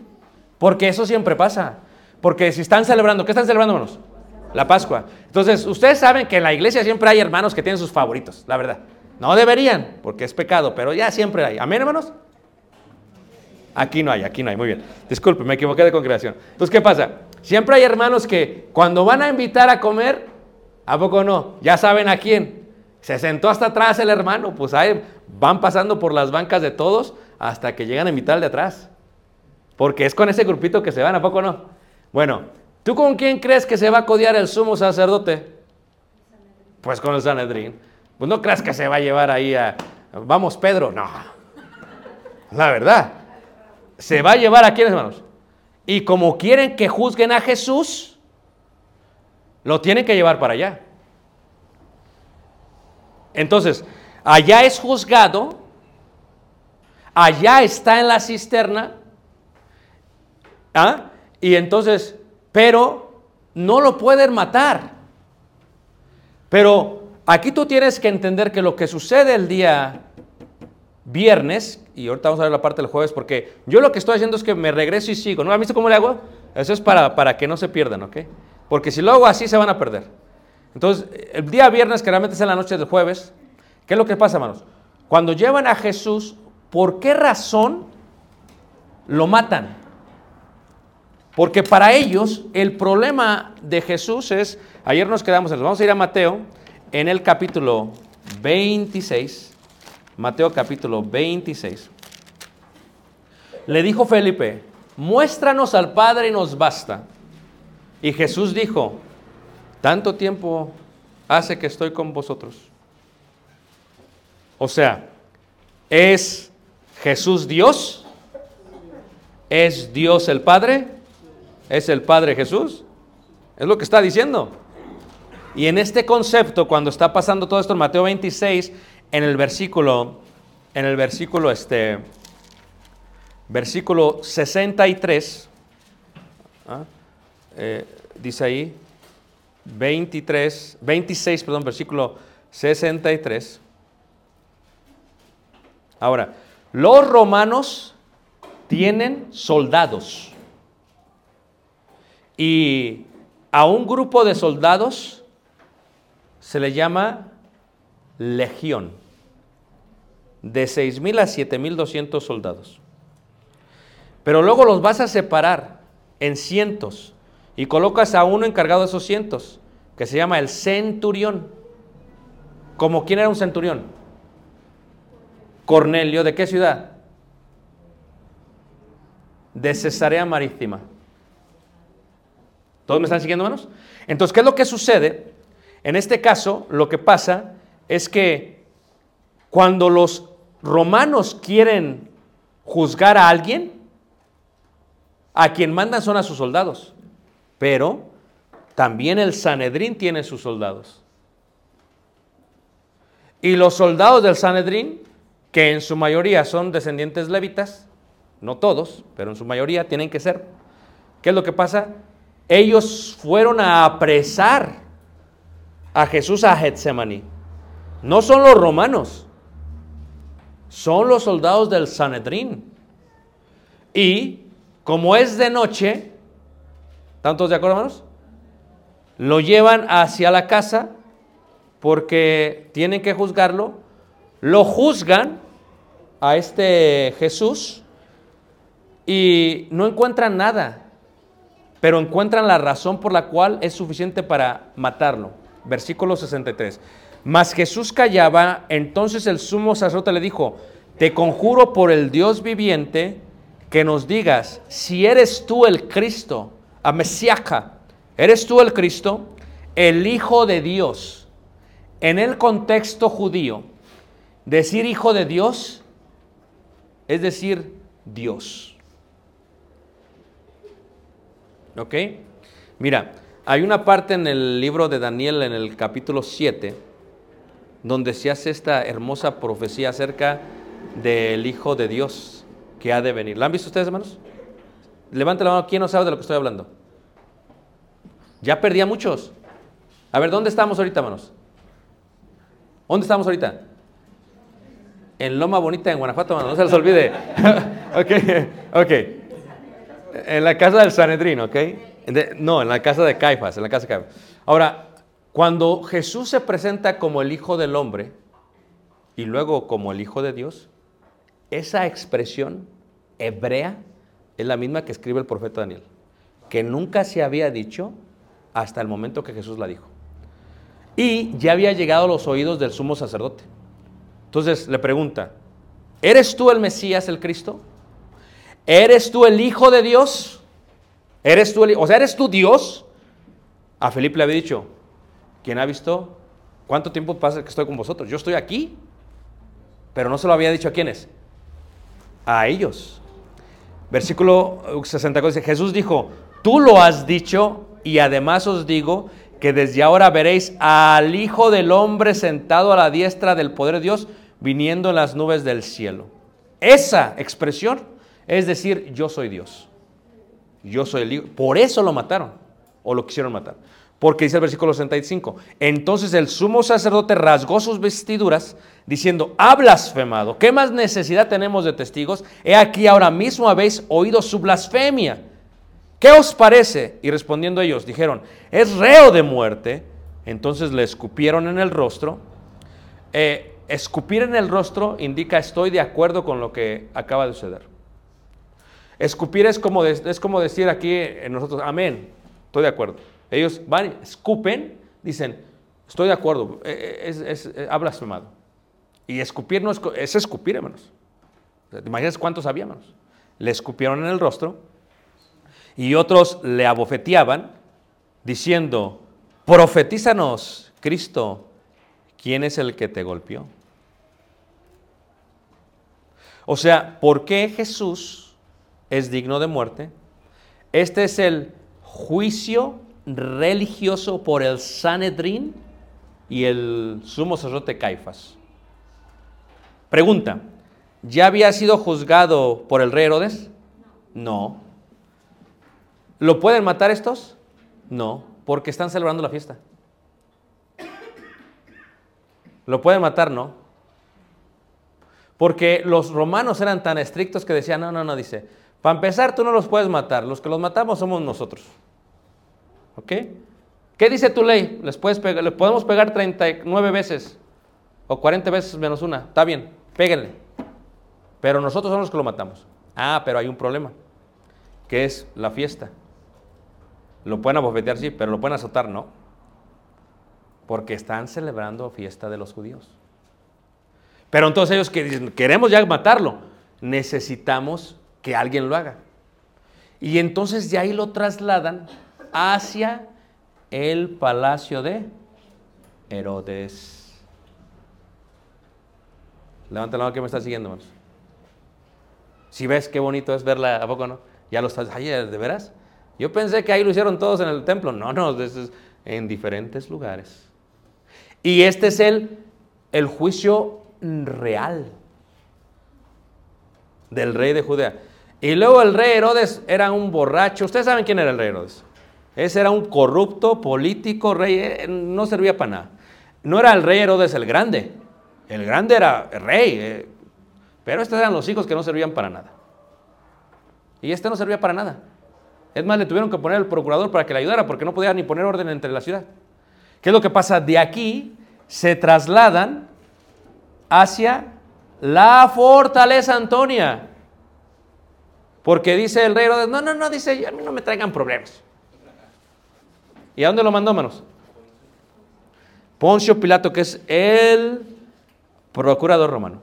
A: porque eso siempre pasa. Porque si están celebrando, ¿qué están celebrando, hermanos? La Pascua. Entonces, ustedes saben que en la iglesia siempre hay hermanos que tienen sus favoritos, la verdad. No deberían, porque es pecado, pero ya siempre hay. ¿Amén, hermanos? Aquí no hay, aquí no hay, muy bien. Disculpe, me equivoqué de congregación. Entonces, ¿qué pasa? Siempre hay hermanos que cuando van a invitar a comer, ¿a poco no? Ya saben a quién. Se sentó hasta atrás el hermano, pues ahí van pasando por las bancas de todos hasta que llegan a al de atrás. Porque es con ese grupito que se van, ¿a poco no? Bueno, ¿tú con quién crees que se va a codiar el sumo sacerdote? Pues con el Sanedrín. Pues no creas que se va a llevar ahí a... Vamos, Pedro. No. La verdad. Se va a llevar a quiénes, hermanos. Y como quieren que juzguen a Jesús, lo tienen que llevar para allá. Entonces, allá es juzgado, allá está en la cisterna, ¿ah? y entonces, pero no lo pueden matar. Pero aquí tú tienes que entender que lo que sucede el día viernes, y ahorita vamos a ver la parte del jueves, porque yo lo que estoy haciendo es que me regreso y sigo. ¿No han visto cómo le hago? Eso es para, para que no se pierdan, ¿ok? Porque si lo hago así, se van a perder. Entonces, el día viernes, que realmente es en la noche del jueves, ¿qué es lo que pasa, hermanos? Cuando llevan a Jesús, ¿por qué razón lo matan? Porque para ellos el problema de Jesús es, ayer nos quedamos, vamos a ir a Mateo, en el capítulo 26, Mateo capítulo 26. Le dijo Felipe, muéstranos al Padre y nos basta. Y Jesús dijo, tanto tiempo hace que estoy con vosotros. O sea, ¿es Jesús Dios? ¿Es Dios el Padre? ¿Es el Padre Jesús? Es lo que está diciendo. Y en este concepto, cuando está pasando todo esto en Mateo 26, en el versículo, en el versículo, este, versículo 63, ¿ah? Eh, dice ahí, 23, 26, perdón, versículo 63. Ahora, los romanos tienen soldados. Y a un grupo de soldados se le llama legión. De 6.000 a 7.200 soldados. Pero luego los vas a separar en cientos y colocas a uno encargado de esos cientos, que se llama el centurión. ¿Como quién era un centurión? Cornelio, ¿de qué ciudad? De Cesarea Marítima. ¿Todos me están siguiendo, hermanos? Entonces, ¿qué es lo que sucede? En este caso, lo que pasa es que cuando los romanos quieren juzgar a alguien, a quien mandan son a sus soldados. Pero también el Sanedrín tiene sus soldados. Y los soldados del Sanedrín, que en su mayoría son descendientes levitas, no todos, pero en su mayoría tienen que ser. ¿Qué es lo que pasa? Ellos fueron a apresar a Jesús a Getsemaní. No son los romanos, son los soldados del Sanedrín. Y como es de noche, ¿tantos de acuerdo, hermanos? Lo llevan hacia la casa porque tienen que juzgarlo. Lo juzgan a este Jesús y no encuentran nada, pero encuentran la razón por la cual es suficiente para matarlo. Versículo 63. Mas Jesús callaba, entonces el sumo sacerdote le dijo, te conjuro por el Dios viviente que nos digas si eres tú el Cristo, a Mesiaca, eres tú el Cristo, el Hijo de Dios. En el contexto judío, decir Hijo de Dios es decir Dios. ¿Ok? Mira, hay una parte en el libro de Daniel, en el capítulo 7, donde se hace esta hermosa profecía acerca del Hijo de Dios. que ha de venir. ¿La han visto ustedes, hermanos? Levante la mano, ¿quién no sabe de lo que estoy hablando? Ya perdí a muchos. A ver, ¿dónde estamos ahorita, hermanos? ¿Dónde estamos ahorita? En Loma Bonita, en Guanajuato, no se les olvide. ok, ok. En la casa del Sanedrín, ¿ok? De- no, en la casa de Caifás, en la casa de Caifás. Ahora, cuando Jesús se presenta como el Hijo del Hombre y luego como el Hijo de Dios, esa expresión hebrea es la misma que escribe el profeta Daniel, que nunca se había dicho hasta el momento que Jesús la dijo. Y ya había llegado a los oídos del sumo sacerdote. Entonces le pregunta, ¿eres tú el Mesías, el Cristo? ¿Eres tú el Hijo de Dios? ¿Eres tú o sea, ¿eres tú Dios? A Felipe le había dicho, ¿quién ha visto? ¿Cuánto tiempo pasa que estoy con vosotros? Yo estoy aquí. Pero no se lo había dicho a quiénes. A ellos. Versículo 64 dice, Jesús dijo, tú lo has dicho y además os digo que desde ahora veréis al Hijo del Hombre sentado a la diestra del poder de Dios viniendo en las nubes del cielo. Esa expresión es decir, yo soy Dios. Yo soy el Hijo. Por eso lo mataron o lo quisieron matar. Porque dice el versículo 65, entonces el sumo sacerdote rasgó sus vestiduras diciendo, ha blasfemado, ¿qué más necesidad tenemos de testigos? He aquí ahora mismo habéis oído su blasfemia. ¿Qué os parece? Y respondiendo ellos, dijeron, es reo de muerte. Entonces le escupieron en el rostro. Eh, escupir en el rostro indica estoy de acuerdo con lo que acaba de suceder. Escupir es como, es como decir aquí en nosotros, amén, estoy de acuerdo. Ellos van, escupen, dicen, estoy de acuerdo, eh, eh, es, es, eh, ha blasfemado. Y escupir no es, es escupir, hermanos. ¿Te cuántos había, hermanos? Le escupieron en el rostro y otros le abofeteaban diciendo, profetízanos, Cristo, ¿quién es el que te golpeó? O sea, ¿por qué Jesús es digno de muerte? Este es el juicio religioso por el Sanedrín y el sumo sacerdote Caifás. Pregunta, ¿ya había sido juzgado por el rey Herodes? No. ¿Lo pueden matar estos? No, porque están celebrando la fiesta. ¿Lo pueden matar? No. Porque los romanos eran tan estrictos que decían, no, no, no, dice, para empezar tú no los puedes matar, los que los matamos somos nosotros. ¿Ok? ¿Qué dice tu ley? Les, puedes pegar, le podemos pegar 39 veces o 40 veces menos una. Está bien, péguenle. Pero nosotros somos los que lo matamos. Ah, pero hay un problema, que es la fiesta. Lo pueden abofetear, sí, pero lo pueden azotar, no. Porque están celebrando fiesta de los judíos. Pero entonces ellos que queremos ya matarlo, necesitamos que alguien lo haga. Y entonces de ahí lo trasladan hacia el palacio de Herodes. Levanta la mano que me está siguiendo, hermanos. Si ves qué bonito es verla, ¿a poco no? Ya lo estás, ay, ¿de veras? Yo pensé que ahí lo hicieron todos en el templo. No, no, es en diferentes lugares. Y este es el, el juicio real del rey de Judea. Y luego el rey Herodes era un borracho. Ustedes saben quién era el rey Herodes. Ese era un corrupto político, rey, eh, no servía para nada. No era el rey Herodes el grande. El grande era el rey. eh, Pero estos eran los hijos que no servían para nada. Y este no servía para nada. Es más, le tuvieron que poner el procurador para que le ayudara porque no podía ni poner orden entre la ciudad. ¿Qué es lo que pasa? De aquí se trasladan hacia la fortaleza Antonia. Porque dice el rey no, no, no, dice, a mí no me traigan problemas. ¿Y a dónde lo mandó, manos? Poncio Pilato, que es el procurador romano.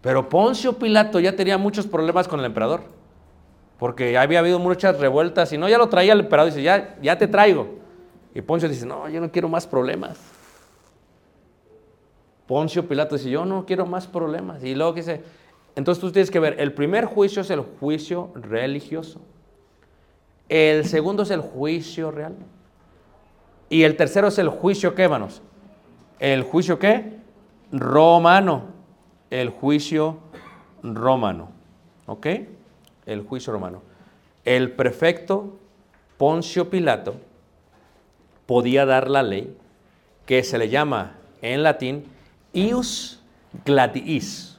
A: Pero Poncio Pilato ya tenía muchos problemas con el emperador. Porque ya había habido muchas revueltas y no, ya lo traía el emperador. Dice, ya, ya te traigo. Y Poncio dice, no, yo no quiero más problemas. Poncio Pilato dice, yo no quiero más problemas. Y luego dice, entonces tú tienes que ver, el primer juicio es el juicio religioso. El segundo es el juicio real. Y el tercero es el juicio, ¿qué, hermanos? ¿El juicio qué? Romano. El juicio romano. ¿Ok? El juicio romano. El prefecto Poncio Pilato podía dar la ley que se le llama en latín ius gladiis.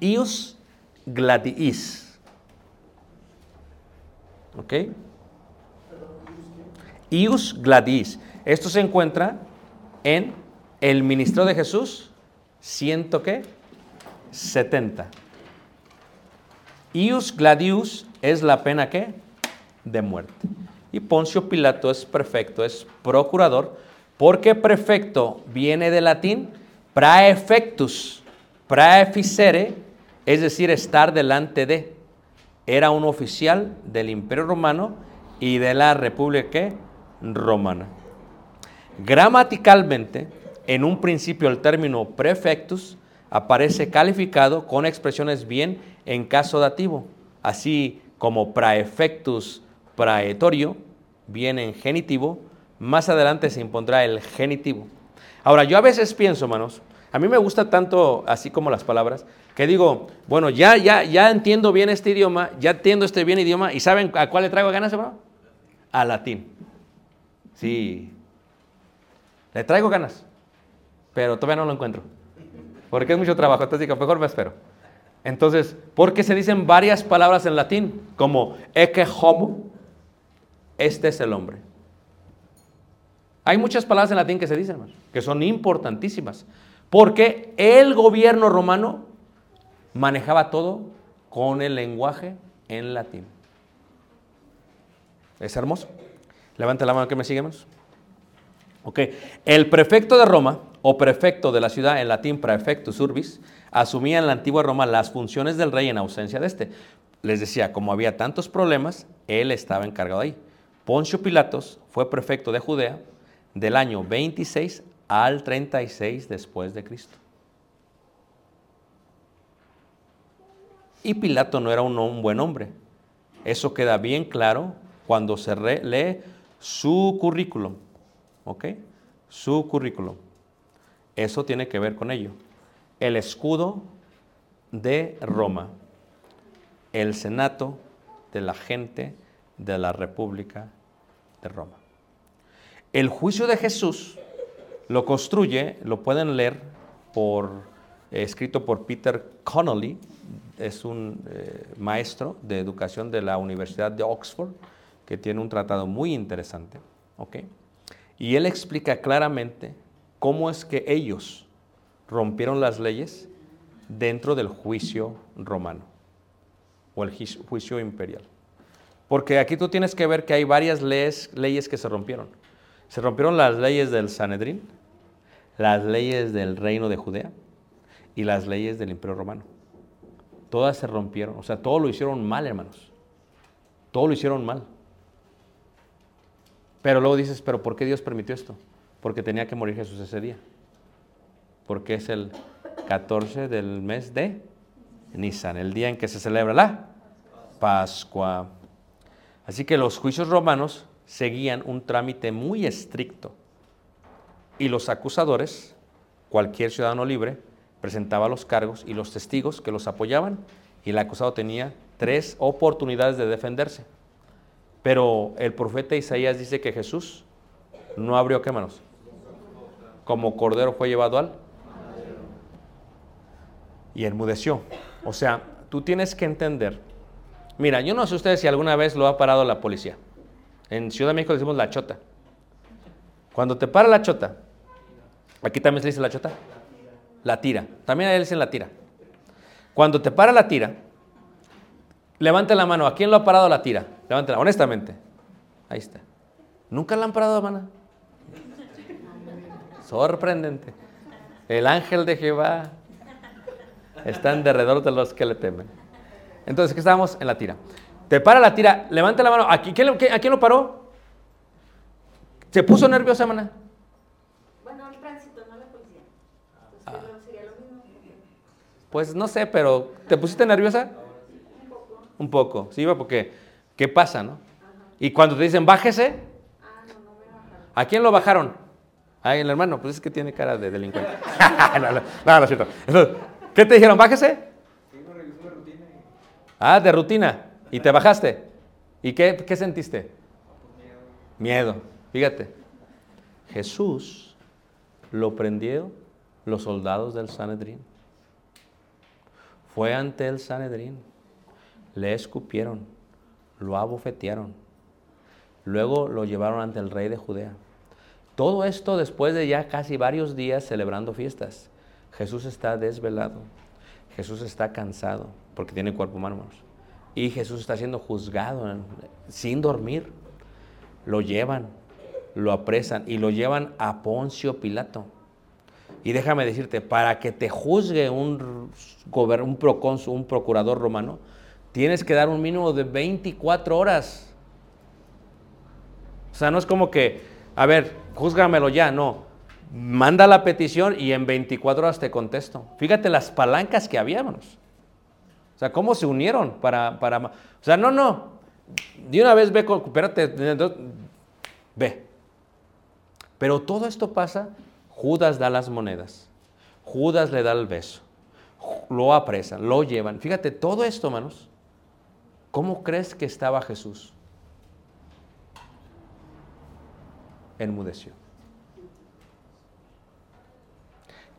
A: Ius gladiis. ¿Ok? Ius gladiis. Esto se encuentra en el ministro de Jesús, ciento qué? 70. Ius gladius es la pena qué? De muerte. Y Poncio Pilato es prefecto, es procurador, porque prefecto viene del latín praefectus, praeficere, es decir, estar delante de. Era un oficial del Imperio Romano y de la República. Romana. Gramaticalmente, en un principio el término prefectus aparece calificado con expresiones bien en caso dativo, así como praefectus praetorio viene en genitivo, más adelante se impondrá el genitivo. Ahora, yo a veces pienso, hermanos, a mí me gusta tanto así como las palabras, que digo, bueno, ya, ya, ya entiendo bien este idioma, ya entiendo este bien idioma, ¿y saben a cuál le traigo ganas, hermano? A latín. Sí. Le traigo ganas, pero todavía no lo encuentro. Porque es mucho trabajo, entonces digo, mejor me espero. Entonces, porque se dicen varias palabras en latín, como ecce homo, este es el hombre. Hay muchas palabras en latín que se dicen, que son importantísimas, porque el gobierno romano manejaba todo con el lenguaje en latín. ¿Es hermoso? Levante la mano que me sigue, hermanos. Ok, el prefecto de Roma o prefecto de la ciudad en latín praefectus urbis asumía en la antigua Roma las funciones del rey en ausencia de este. Les decía, como había tantos problemas, él estaba encargado ahí. Poncio Pilatos fue prefecto de Judea del año 26 al 36 después de Cristo. Y Pilato no era un, un buen hombre. Eso queda bien claro cuando se lee su currículum. ¿Ok? Su currículum. Eso tiene que ver con ello. El escudo de Roma. El senato de la gente de la República de Roma. El juicio de Jesús lo construye, lo pueden leer por, eh, escrito por Peter Connolly, es un eh, maestro de educación de la Universidad de Oxford, que tiene un tratado muy interesante. ¿ok? Y él explica claramente cómo es que ellos rompieron las leyes dentro del juicio romano o el juicio imperial. Porque aquí tú tienes que ver que hay varias leyes, leyes que se rompieron. Se rompieron las leyes del Sanedrín, las leyes del reino de Judea y las leyes del imperio romano. Todas se rompieron, o sea, todo lo hicieron mal, hermanos. Todo lo hicieron mal. Pero luego dices, pero ¿por qué Dios permitió esto? Porque tenía que morir Jesús ese día. Porque es el 14 del mes de Nisan, el día en que se celebra la Pascua. Así que los juicios romanos seguían un trámite muy estricto. Y los acusadores, cualquier ciudadano libre, presentaba los cargos y los testigos que los apoyaban y el acusado tenía tres oportunidades de defenderse. Pero el profeta Isaías dice que Jesús no abrió qué manos. Como cordero fue llevado al y enmudeció. O sea, tú tienes que entender. Mira, yo no sé ustedes si alguna vez lo ha parado la policía. En Ciudad de México decimos la chota. Cuando te para la chota, aquí también se dice la chota, la tira. También a él dicen la tira. Cuando te para la tira, levante la mano. ¿A quién lo ha parado la tira? Levántela, honestamente. Ahí está. ¿Nunca la han parado, hermana? Sorprendente. El ángel de Jehová está en derredor de los que le temen. Entonces, ¿qué estábamos? En la tira. Te para la tira, levanta la mano. ¿A quién, lo- qué- a quién lo paró? ¿Se puso nerviosa, hermana?
B: Bueno, el tránsito, no la policía.
A: Ah.
B: Pues pero sería lo mismo.
A: Pues no sé, pero ¿te pusiste nerviosa?
B: Un poco.
A: Un poco, sí, porque ¿qué pasa, no? Y cuando te dicen bájese,
B: Ah, no, no me.
A: ¿a quién lo bajaron? Ay, el hermano, pues es que tiene cara de delincuente. no, no, es cierto. ¿Qué te dijeron? ¿Bájese? Ah, de rutina. Y te bajaste. ¿Y qué, qué sentiste? Miedo. Fíjate. Jesús lo prendieron los soldados del Sanedrín. Fue ante el Sanedrín. Le escupieron. Lo abofetearon. Luego lo llevaron ante el rey de Judea. Todo esto después de ya casi varios días celebrando fiestas. Jesús está desvelado. Jesús está cansado porque tiene cuerpo humano. hermanos. Y Jesús está siendo juzgado sin dormir. Lo llevan, lo apresan y lo llevan a Poncio Pilato. Y déjame decirte, para que te juzgue un, un, un procurador romano, tienes que dar un mínimo de 24 horas. O sea, no es como que, a ver, júzgamelo ya, no. Manda la petición y en 24 horas te contesto. Fíjate las palancas que había, hermanos. O sea, cómo se unieron para, para... O sea, no, no. De una vez ve, con- espérate, ve. Pero todo esto pasa, Judas da las monedas. Judas le da el beso. Lo apresan, lo llevan. Fíjate, todo esto, hermanos. ¿Cómo crees que estaba Jesús? Enmudeció.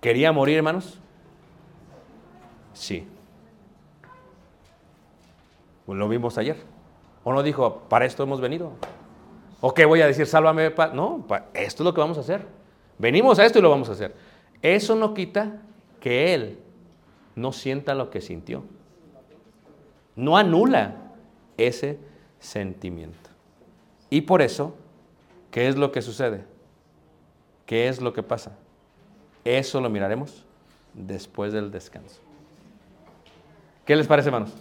A: ¿Quería morir, hermanos? Sí. Pues lo vimos ayer. ¿O no dijo, para esto hemos venido? ¿O qué voy a decir, sálvame? pa-". No, pa- esto es lo que vamos a hacer. Venimos a esto y lo vamos a hacer. Eso no quita que Él no sienta lo que sintió. No anula ese sentimiento. Y por eso, ¿qué es lo que sucede? ¿Qué es lo que pasa? Eso lo miraremos después del descanso. ¿Qué les parece, hermanos?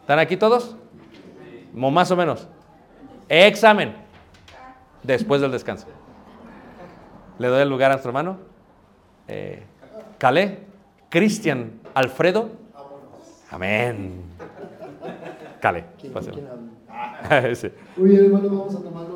A: ¿Están aquí todos? ¿O más o menos? Examen. Después del descanso. Le doy el lugar a nuestro hermano. Eh, Calé, Cristian, Alfredo. Amén. Calé.
C: ¿Quién,
A: páselo.
C: quién habla?
A: Sí.
C: Muy bien, hermano, vamos a tomarnos,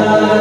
D: Senhor.